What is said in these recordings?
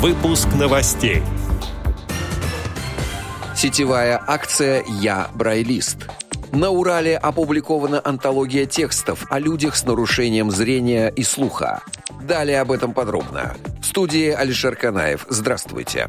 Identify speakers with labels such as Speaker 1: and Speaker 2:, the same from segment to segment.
Speaker 1: Выпуск новостей.
Speaker 2: Сетевая акция «Я Брайлист». На Урале опубликована антология текстов о людях с нарушением зрения и слуха. Далее об этом подробно. В студии Алишер Канаев. Здравствуйте.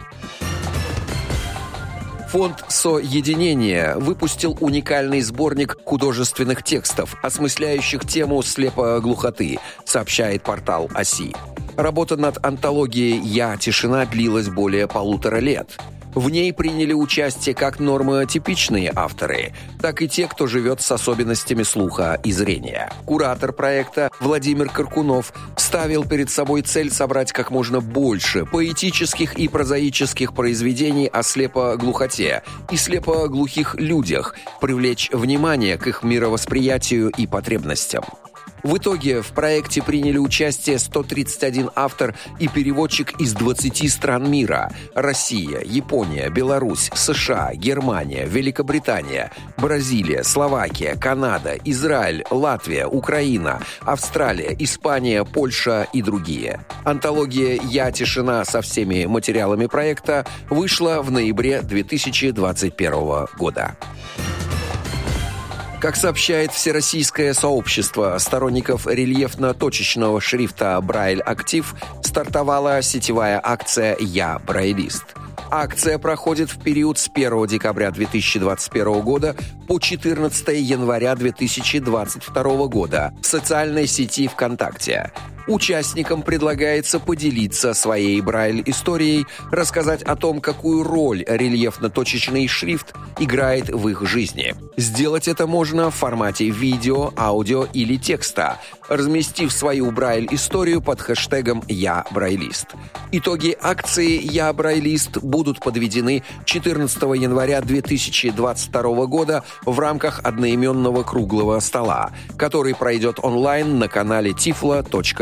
Speaker 2: Фонд «Соединение» выпустил уникальный сборник художественных текстов, осмысляющих тему слепоглухоты, сообщает портал ОСИ. Работа над антологией «Я. Тишина» длилась более полутора лет. В ней приняли участие как нормотипичные авторы, так и те, кто живет с особенностями слуха и зрения. Куратор проекта Владимир Каркунов ставил перед собой цель собрать как можно больше поэтических и прозаических произведений о слепоглухоте и слепоглухих людях, привлечь внимание к их мировосприятию и потребностям. В итоге в проекте приняли участие 131 автор и переводчик из 20 стран мира – Россия, Япония, Беларусь, США, Германия, Великобритания, Бразилия, Словакия, Канада, Израиль, Латвия, Украина, Австралия, Испания, Польша и другие. Антология «Я тишина» со всеми материалами проекта вышла в ноябре 2021 года. Как сообщает Всероссийское сообщество сторонников рельефно-точечного шрифта «Брайль Актив», стартовала сетевая акция «Я Брайлист». Акция проходит в период с 1 декабря 2021 года по 14 января 2022 года в социальной сети ВКонтакте. Участникам предлагается поделиться своей Брайль-историей, рассказать о том, какую роль рельефно-точечный шрифт играет в их жизни. Сделать это можно в формате видео, аудио или текста, разместив свою Брайль-историю под хэштегом «Я Брайлист». Итоги акции «Я Брайлист» будут подведены 14 января 2022 года в рамках одноименного круглого стола, который пройдет онлайн на канале